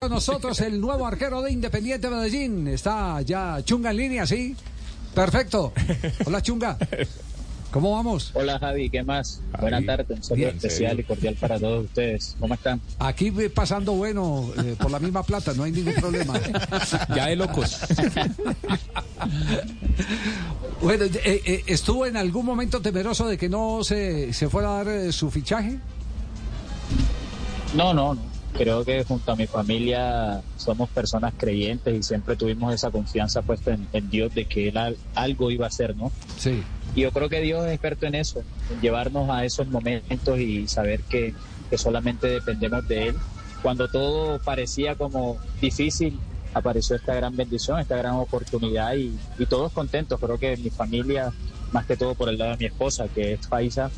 Con nosotros el nuevo arquero de Independiente Medellín. Está ya Chunga en línea, ¿sí? Perfecto. Hola Chunga. ¿Cómo vamos? Hola Javi, ¿qué más? Ahí. Buenas tardes, un saludo Bien. especial y cordial para todos ustedes. ¿Cómo están? Aquí pasando bueno eh, por la misma plata, no hay ningún problema. Ya de locos. Bueno, eh, eh, ¿estuvo en algún momento temeroso de que no se, se fuera a dar eh, su fichaje? No, no, no. Creo que junto a mi familia somos personas creyentes y siempre tuvimos esa confianza puesta en, en Dios de que él al- algo iba a hacer, ¿no? Sí. Y yo creo que Dios es experto en eso, en llevarnos a esos momentos y saber que, que solamente dependemos de Él. Cuando todo parecía como difícil, apareció esta gran bendición, esta gran oportunidad y, y todos contentos. Creo que mi familia, más que todo por el lado de mi esposa, que es paisa,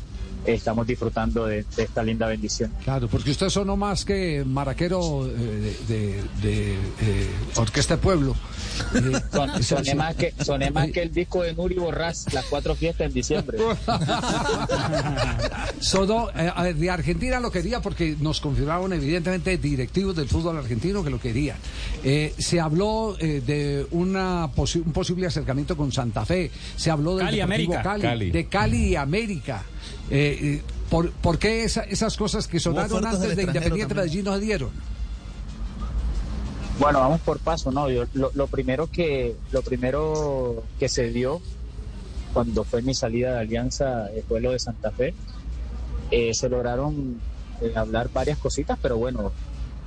estamos disfrutando de, de esta linda bendición. Claro, porque usted sonó más que maraquero eh, de, de- de, eh, Orquesta de Pueblo. Eh, Son- soné, más que, soné más que el disco de Nuri Borrás, Las Cuatro Fiestas en diciembre. Sonó, eh, a ver, de Argentina lo quería porque nos confirmaron evidentemente directivos del fútbol argentino que lo querían. Eh, se habló eh, de una posi- un posible acercamiento con Santa Fe, se habló de Cali, América. Cali, Cali. de Cali y América. Eh, eh, ¿por, por qué esa- esas cosas que sonaron antes de Independiente también. Medellín no se dieron? Bueno, vamos por paso, ¿no? Yo, lo, lo primero que lo primero que se dio cuando fue mi salida de Alianza fue lo de Santa Fe. Eh, se lograron eh, hablar varias cositas, pero bueno,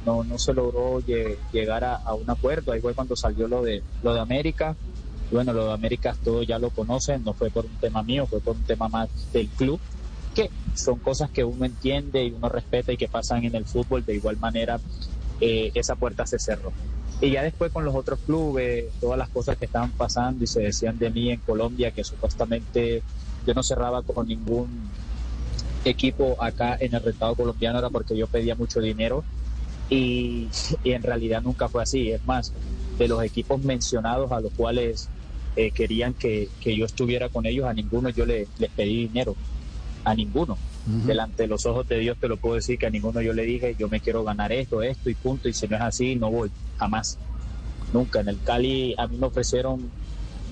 no, no se logró lle- llegar a, a un acuerdo. Ahí fue cuando salió lo de lo de América. Bueno, lo de América todos ya lo conocen, no fue por un tema mío, fue por un tema más del club, que son cosas que uno entiende y uno respeta y que pasan en el fútbol de igual manera eh, esa puerta se cerró. Y ya después con los otros clubes, todas las cosas que estaban pasando y se decían de mí en Colombia, que supuestamente yo no cerraba con ningún equipo acá en el rentado colombiano, era porque yo pedía mucho dinero y en realidad nunca fue así. Es más, de los equipos mencionados a los cuales eh, querían que, que yo estuviera con ellos, a ninguno yo le- les pedí dinero, a ninguno delante de los ojos de Dios te lo puedo decir que a ninguno yo le dije yo me quiero ganar esto, esto y punto y si no es así no voy, jamás, nunca. En el Cali a mí me ofrecieron,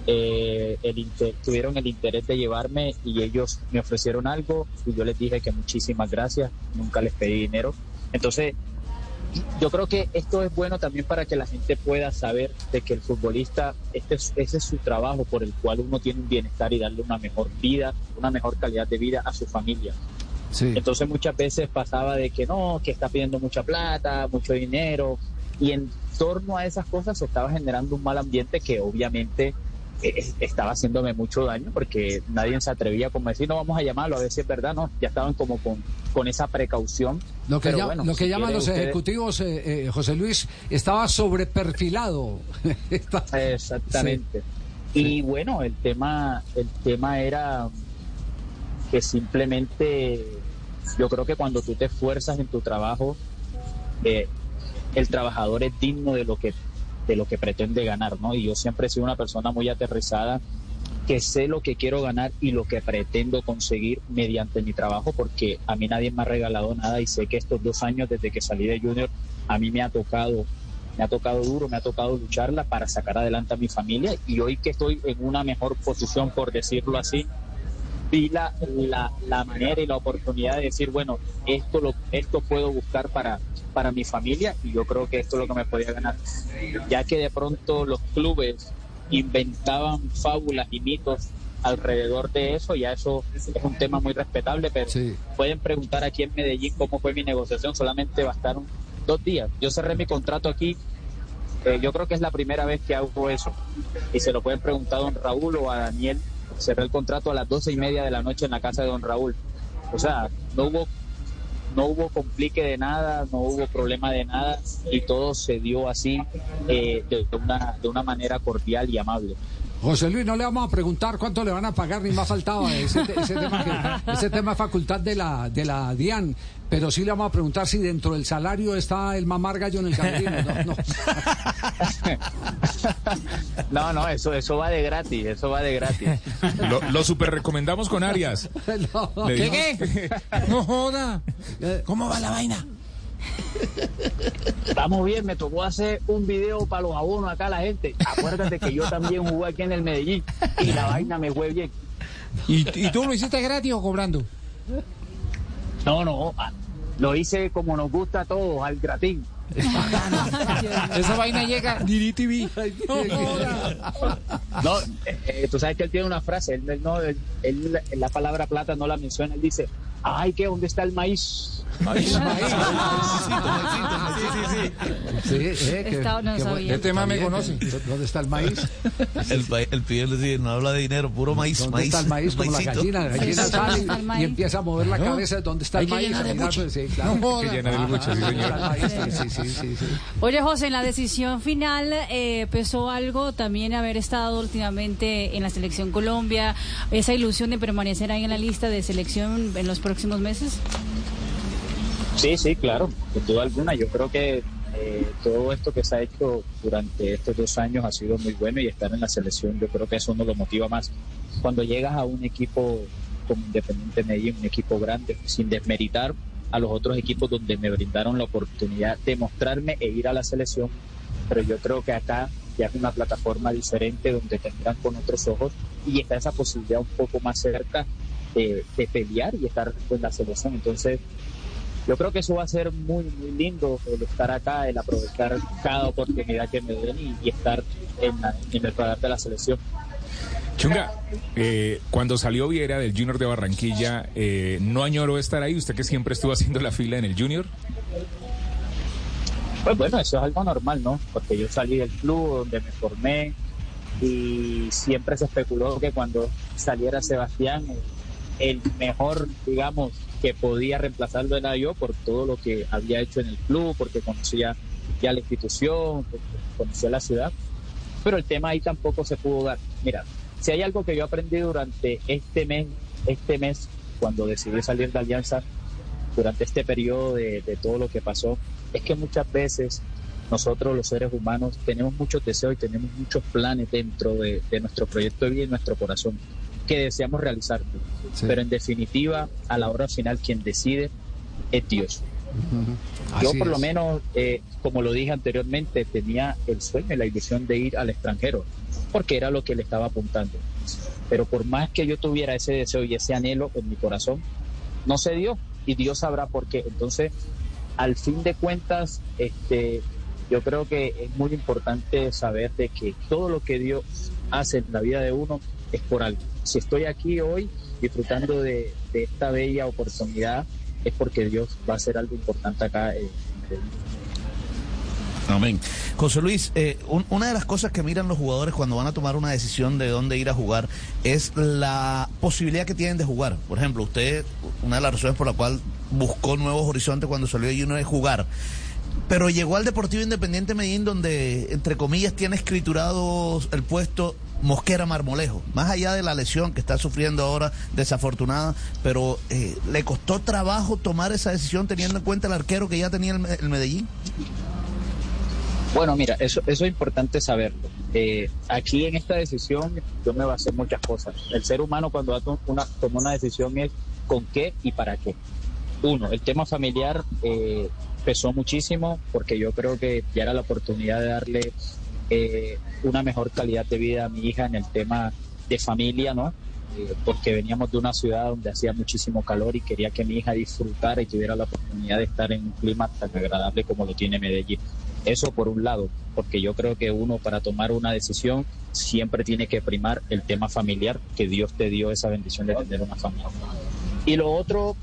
eh, el inter- tuvieron el interés de llevarme y ellos me ofrecieron algo y yo les dije que muchísimas gracias, nunca les pedí dinero. Entonces yo creo que esto es bueno también para que la gente pueda saber de que el futbolista, este es, ese es su trabajo por el cual uno tiene un bienestar y darle una mejor vida, una mejor calidad de vida a su familia. Sí. Entonces muchas veces pasaba de que no, que está pidiendo mucha plata, mucho dinero, y en torno a esas cosas se estaba generando un mal ambiente que obviamente estaba haciéndome mucho daño porque nadie se atrevía como a decir, no vamos a llamarlo, a ver si es verdad, no, ya estaban como con, con esa precaución. Lo que, Pero llama- bueno, lo que si llaman los ejecutivos, eh, eh, José Luis, estaba sobreperfilado. Exactamente. Sí. Y bueno, el tema, el tema era que simplemente yo creo que cuando tú te esfuerzas en tu trabajo, eh, el trabajador es digno de lo que de lo que pretende ganar, ¿no? Y yo siempre he sido una persona muy aterrizada que sé lo que quiero ganar y lo que pretendo conseguir mediante mi trabajo, porque a mí nadie me ha regalado nada y sé que estos dos años desde que salí de Junior a mí me ha tocado, me ha tocado duro, me ha tocado lucharla para sacar adelante a mi familia y hoy que estoy en una mejor posición, por decirlo así, vi la, la, manera y la oportunidad de decir, bueno, esto lo, esto puedo buscar para, para mi familia y yo creo que esto es lo que me podía ganar. Ya que de pronto los clubes inventaban fábulas y mitos alrededor de eso, ya eso es un tema muy respetable, pero Sí. pueden preguntar aquí en Medellín cómo fue mi negociación, solamente bastaron dos días. Yo cerré mi contrato aquí, eh, yo creo que es la primera vez que hago eso, y se lo pueden preguntar a don Raúl o a Daniel, cerré el contrato a las doce y media de la noche en la casa de don Raúl. O sea, no hubo no hubo complique de nada, no hubo problema de nada y todo se dio así eh, de, una, de una manera cordial y amable. José Luis, no le vamos a preguntar cuánto le van a pagar, ni más faltaba. Ese, ese tema, que- ese tema es facultad de la, de la DIAN. Pero sí le vamos a preguntar si dentro del salario está el mamar gallo en el camerino. No, no. No, no, eso, eso va de gratis, eso va de gratis. Lo, lo super recomendamos con Arias. No. ¿Qué qué? No joda. ¿Cómo va la vaina? Estamos bien, me tocó hacer un video para los abonos acá a la gente. Acuérdate que yo también jugué aquí en el Medellín y la vaina me fue bien. ¿Y, y tú lo hiciste gratis o cobrando? No, no, ah, lo hice como nos gusta a todos, al gratín. Esa vaina llega DirecTV. No, eh, eh, tú sabes que él tiene una frase, él, él no, él- él la palabra plata no la menciona, él dice, ay, que dónde está el maíz. Sí, eh, que- Está- no que- sabía. Este me conoce. ¿Dónde está el maíz? El, el pibe le dice, no habla de dinero, puro maíz. ¿Dónde maíz, está el maíz? Como la gallina, la gallina Sí, sale ¿dónde está el y maíz? empieza a mover la cabeza. ¿Dónde está Hay el que maíz? llenar sí, claro. Que llena de buche, sí, ¿Dónde señor. está el maíz? Sí, sí, sí, sí, sí. Oye, José, en la decisión final eh, pesó algo también haber estado últimamente en la selección Colombia, esa ilusión de permanecer ahí en la lista de selección en los próximos meses. Sí, sí, claro, sin duda alguna. Yo creo que eh, todo esto que se ha hecho durante estos dos años ha sido muy bueno y estar en la selección, yo creo que eso nos lo motiva más. Cuando llegas a un equipo como Independiente Medellín, un equipo grande, sin desmeritar a los otros equipos donde me brindaron la oportunidad de mostrarme e ir a la selección, pero yo creo que acá ya es una plataforma diferente donde te miran con otros ojos y está esa posibilidad un poco más cerca de, de pelear y estar en la selección. Entonces, yo creo que eso va a ser muy, muy lindo el estar acá, el aprovechar cada oportunidad que me den y, y estar en, la- en el radar de la selección. Chunga, eh, cuando salió Viera del Junior de Barranquilla, eh, ¿no añoró estar ahí? ¿Usted que siempre estuvo haciendo la fila en el Junior? Pues bueno, eso es algo normal, ¿no? Porque yo salí del club donde me formé y siempre se especuló que cuando saliera Sebastián, eh, el mejor, digamos, que podía reemplazarlo era yo por todo lo que había hecho en el club, porque conocía ya la institución, conocía la ciudad. Pero el tema ahí tampoco se pudo dar. Mira, si hay algo que yo aprendí durante este mes, este mes, cuando decidí salir de Alianza, durante este periodo de, de todo lo que pasó, es que muchas veces nosotros los seres humanos tenemos muchos deseos y tenemos muchos planes dentro de, de nuestro proyecto de vida y nuestro corazón que deseamos realizar. Sí. Pero en definitiva, a la hora final, quien decide es Dios. Yo Así por lo es. menos, eh, como lo dije anteriormente, tenía el sueño y la ilusión de ir al extranjero, porque era lo que le estaba apuntando. Pero por más que yo tuviera ese deseo y ese anhelo en mi corazón, no se dio y Dios sabrá por qué. Entonces, al fin de cuentas, este, yo creo que es muy importante saber de que todo lo que Dios hace en la vida de uno es por algo. Si estoy aquí hoy disfrutando de, esta bella oportunidad, es porque Dios va a hacer algo importante acá. eh. Amén. José Luis, eh, un- una de las cosas que miran los jugadores cuando van a tomar una decisión de dónde ir a jugar es la posibilidad que tienen de jugar. Por ejemplo, usted, una de las razones por la cual buscó nuevos horizontes cuando salió de Junior es jugar. Pero llegó al Deportivo Independiente Medellín donde, entre comillas, tiene escriturado el puesto Mosquera Marmolejo. Más allá de la lesión que está sufriendo ahora, desafortunada, pero eh, ¿le costó trabajo tomar esa decisión teniendo en cuenta el arquero que ya tenía el, Me- el Medellín? Bueno, mira, eso, eso es importante saberlo. Eh, aquí en esta decisión yo me basé en muchas cosas. El ser humano cuando da una, toma una decisión es con qué y para qué. Uno, el tema familiar eh, pesó muchísimo porque yo creo que ya era la oportunidad de darle eh, una mejor calidad de vida a mi hija en el tema de familia, ¿no? Eh, porque veníamos de una ciudad donde hacía muchísimo calor y quería que mi hija disfrutara y tuviera la oportunidad de estar en un clima tan agradable como lo tiene Medellín. Eso por un lado, porque yo creo que uno para tomar una decisión siempre tiene que primar el tema familiar, que Dios te dio esa bendición de tener una familia. Y lo otro,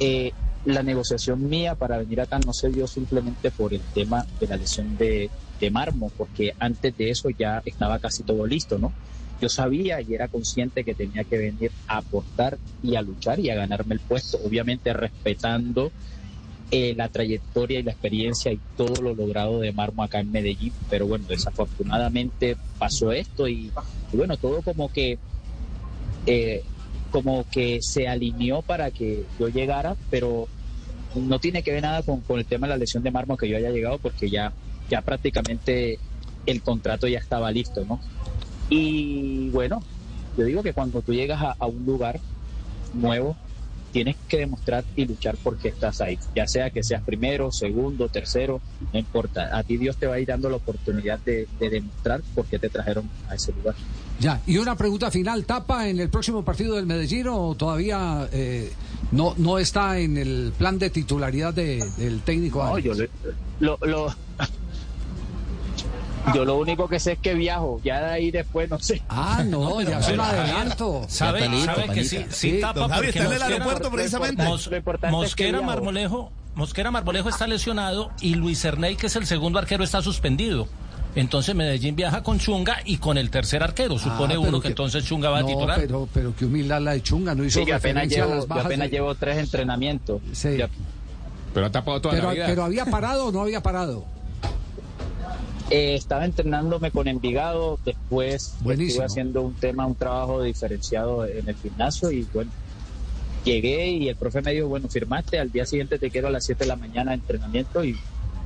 eh, la negociación mía para venir acá no se dio simplemente por el tema de la lesión de, de Marmo, porque antes de eso ya estaba casi todo listo, ¿no? Yo sabía y era consciente que tenía que venir a aportar y a luchar y a ganarme el puesto, obviamente respetando eh, la trayectoria y la experiencia y todo lo logrado de Marmo acá en Medellín, pero bueno, desafortunadamente pasó esto y, y bueno, todo como que eh, como que se alineó para que yo llegara, pero no tiene que ver nada con, con el tema de la lesión de Marmo que yo haya llegado porque ya, ya prácticamente el contrato ya estaba listo, ¿no? Y bueno, yo digo que cuando tú llegas a, a un lugar nuevo, tienes que demostrar y luchar porque estás ahí. Ya sea que seas primero, segundo, tercero, no importa. A ti Dios te va a ir dando la oportunidad de, de demostrar por qué te trajeron a ese lugar. Ya, y una pregunta final, ¿tapa en el próximo partido del Medellín o todavía eh, no, no está en el plan de titularidad de- del técnico? No, yo lo- yo lo único que sé es que viajo, ya de ahí después no sé. Ah, no, ya es un adelanto. ¿Sabe, Ya está listo, sabe que sí, sí Sí, tapa porque está en el aeropuerto precisamente. Mos- Lo importante es que Mosquera. Marmolejo, Mosquera Marmolejo está lesionado y Luis Erney, que es el segundo arquero, está suspendido. Entonces Medellín viaja con Chunga y con el tercer arquero. Supone Ah, uno pero que, entonces Chunga va a no, titular. Pero, pero que humildad la de Chunga, no hizo Sí, yo apenas, a llevo, yo apenas de- llevo tres entrenamientos. Sí. Pero ha tapado toda pero, la vida. pero había parado o no había parado. Eh, estaba entrenándome con Envigado, después Buenísimo. estuve haciendo un tema, un trabajo diferenciado en el gimnasio y bueno, llegué y el profe me dijo, bueno, firmaste, al día siguiente te quiero a las 7 de la mañana de entrenamiento y,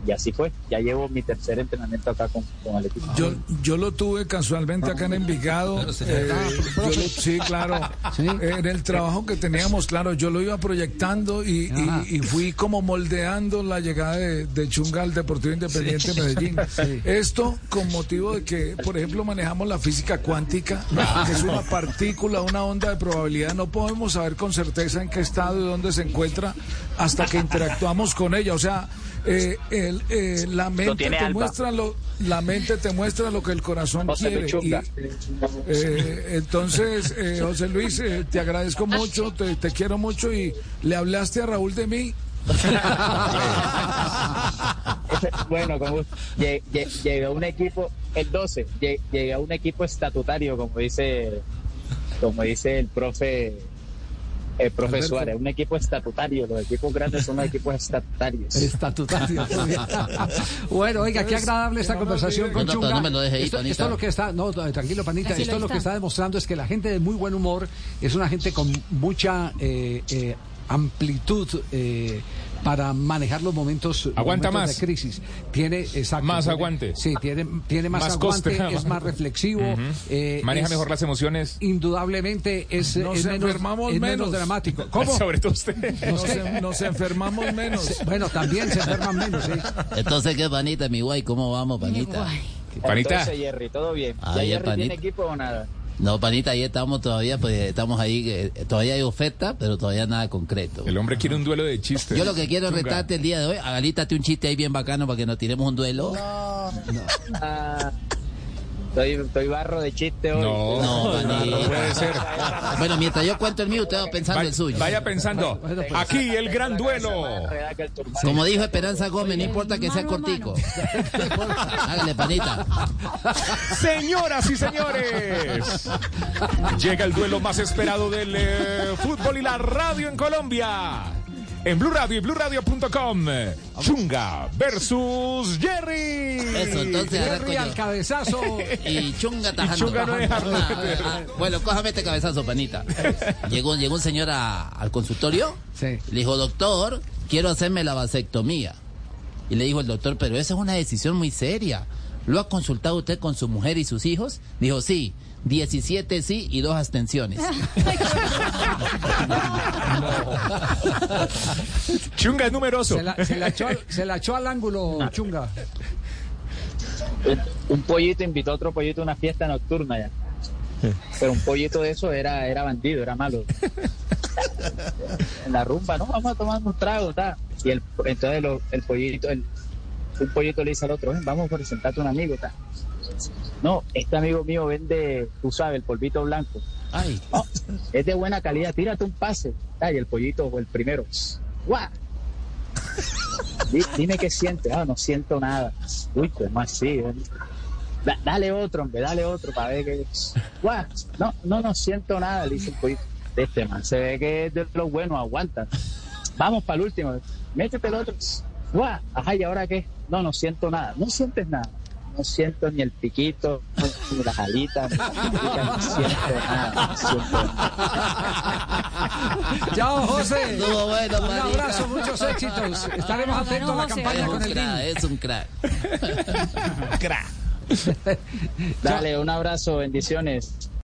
y así fue. Ya llevo mi tercer entrenamiento acá con, con el equipo. Yo, yo lo tuve casualmente acá en Envigado. eh, yo lo- sí, claro. Sí. Eh, En el trabajo que teníamos, claro, yo lo iba proyectando y, y- y fui como moldeando la llegada de, de Chunga al Deportivo Independiente de Medellín. Esto con motivo de que, por ejemplo, manejamos la física cuántica, que es una partícula, una onda de probabilidad. No podemos saber con certeza en qué estado y dónde se encuentra hasta que interactuamos con ella. O sea, eh, el- eh, la mente tiene te Alba. muestra lo, la mente te muestra lo que el corazón José quiere. Y, eh, entonces, eh, José Luis, eh, te agradezco mucho, te, te quiero mucho y le hablaste a Raúl de mí. bueno, como lle- lle- llegué a un equipo, el 12, lle- llegué a un equipo estatutario, como dice, como dice el profe, el profe Alberto. Suárez, un equipo estatutario, los equipos grandes son los equipos estatutarios. Estatutario. bueno, oiga, qué agradable esta no conversación con No, no, Chunga. no me lo deje ahí, esto, Panita. esto es lo que está, no, no, tranquilo, Panita, Así esto lo es lo que está. está demostrando es que la gente de muy buen humor es una gente con mucha eh, eh, amplitud eh, para manejar los momentos, Aguanta momentos más. de crisis. Tiene exacto, Más tiene- aguante. Sí, tiene, tiene más, Más aguante, coste. es más reflexivo. eh, Maneja es- mejor las emociones. Indudablemente es, Nos es menos, enfermamos es menos menos. dramático. ¿Cómo? Sobre todo usted. Nos, en- nos enfermamos menos. Bueno, también se enferman menos, sí. Entonces, ¿qué, panita, mi guay? ¿Cómo vamos, panita? Guay. Panita. Entonces, Jerry, todo bien. Ah, ¿Ya bien, Jerry panita. tiene equipo o nada? No, panita, ahí estamos todavía, pues estamos ahí, eh, todavía hay oferta, pero todavía nada concreto. El hombre quiere un duelo de chistes. Yo lo que quiero es Chunga. retarte el día de hoy, agalítate un chiste ahí bien bacano para que nos tiremos un duelo. Ah, estoy, estoy barro de chiste hoy. No, No, no, no puede ser. Bueno, mientras yo cuento el mío, usted va pensando Vaya, el suyo. vaya pensando. Pues. Aquí el gran duelo. Como dijo Esperanza Gómez, no importa que sea cortico. Hágale, panita. Señoras y señores, llega el duelo más esperado del eh, fútbol y la radio en Colombia. En Blue Radio y BlueRadio.com, Chunga versus Jerry. Eso, entonces Jerry al cabezazo. Y chunga tajando. Chunga no dejarlo Ah, meter. ah, bueno, cójame este cabezazo, panita. Llegó, llegó un señor a- al consultorio. Sí. Le dijo, doctor, quiero hacerme la vasectomía. Y le dijo el doctor, pero esa es una decisión muy seria. ¿Lo ha consultado usted con su mujer y sus hijos? Dijo, sí, 17 sí y dos abstenciones. Chunga es numeroso. Se la, se la echó, al- se la echó al ángulo, chunga. Un pollito invitó a otro pollito a una fiesta nocturna ya. Pero un pollito de eso era, era bandido, era malo. En la rumba, no, vamos a tomar un trago, ta. Y el, entonces lo- el pollito, el, un pollito le dice al otro, vamos a presentarte a un amigo, ta. No, este amigo mío vende, tú sabes, el polvito blanco. Ay, es de buena calidad, tírate un pase. ta, Y el pollito, o el primero, ¡guau! Di- Dime qué sientes. Ah, no siento nada. Uy, ¿cómo así? Da- dale otro, hombre, dale otro para ver qué. Guau, No, no, no siento nada, le dice el pollito. Este man se ve que es de los buenos, aguanta. Vamos para el último. Métete el otro. Guau, Ajá, ¿y ahora qué? No, no siento nada. No sientes nada. No siento ni el piquito, ni las alitas, ni la piquita, no siento nada. No siento nada. Chao, José. Estuvo bueno, Un abrazo, muchos éxitos. Estaremos atentos a la campaña es con un el crack, es un crack. Dale, un abrazo, bendiciones.